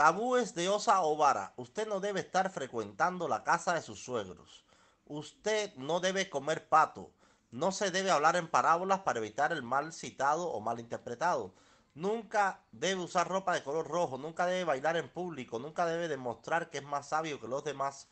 Tabúes de Osa Ovara. Usted no debe estar frecuentando la casa de sus suegros. Usted no debe comer pato. No se debe hablar en parábolas para evitar el mal citado o mal interpretado. Nunca debe usar ropa de color rojo. Nunca debe bailar en público. Nunca debe demostrar que es más sabio que los demás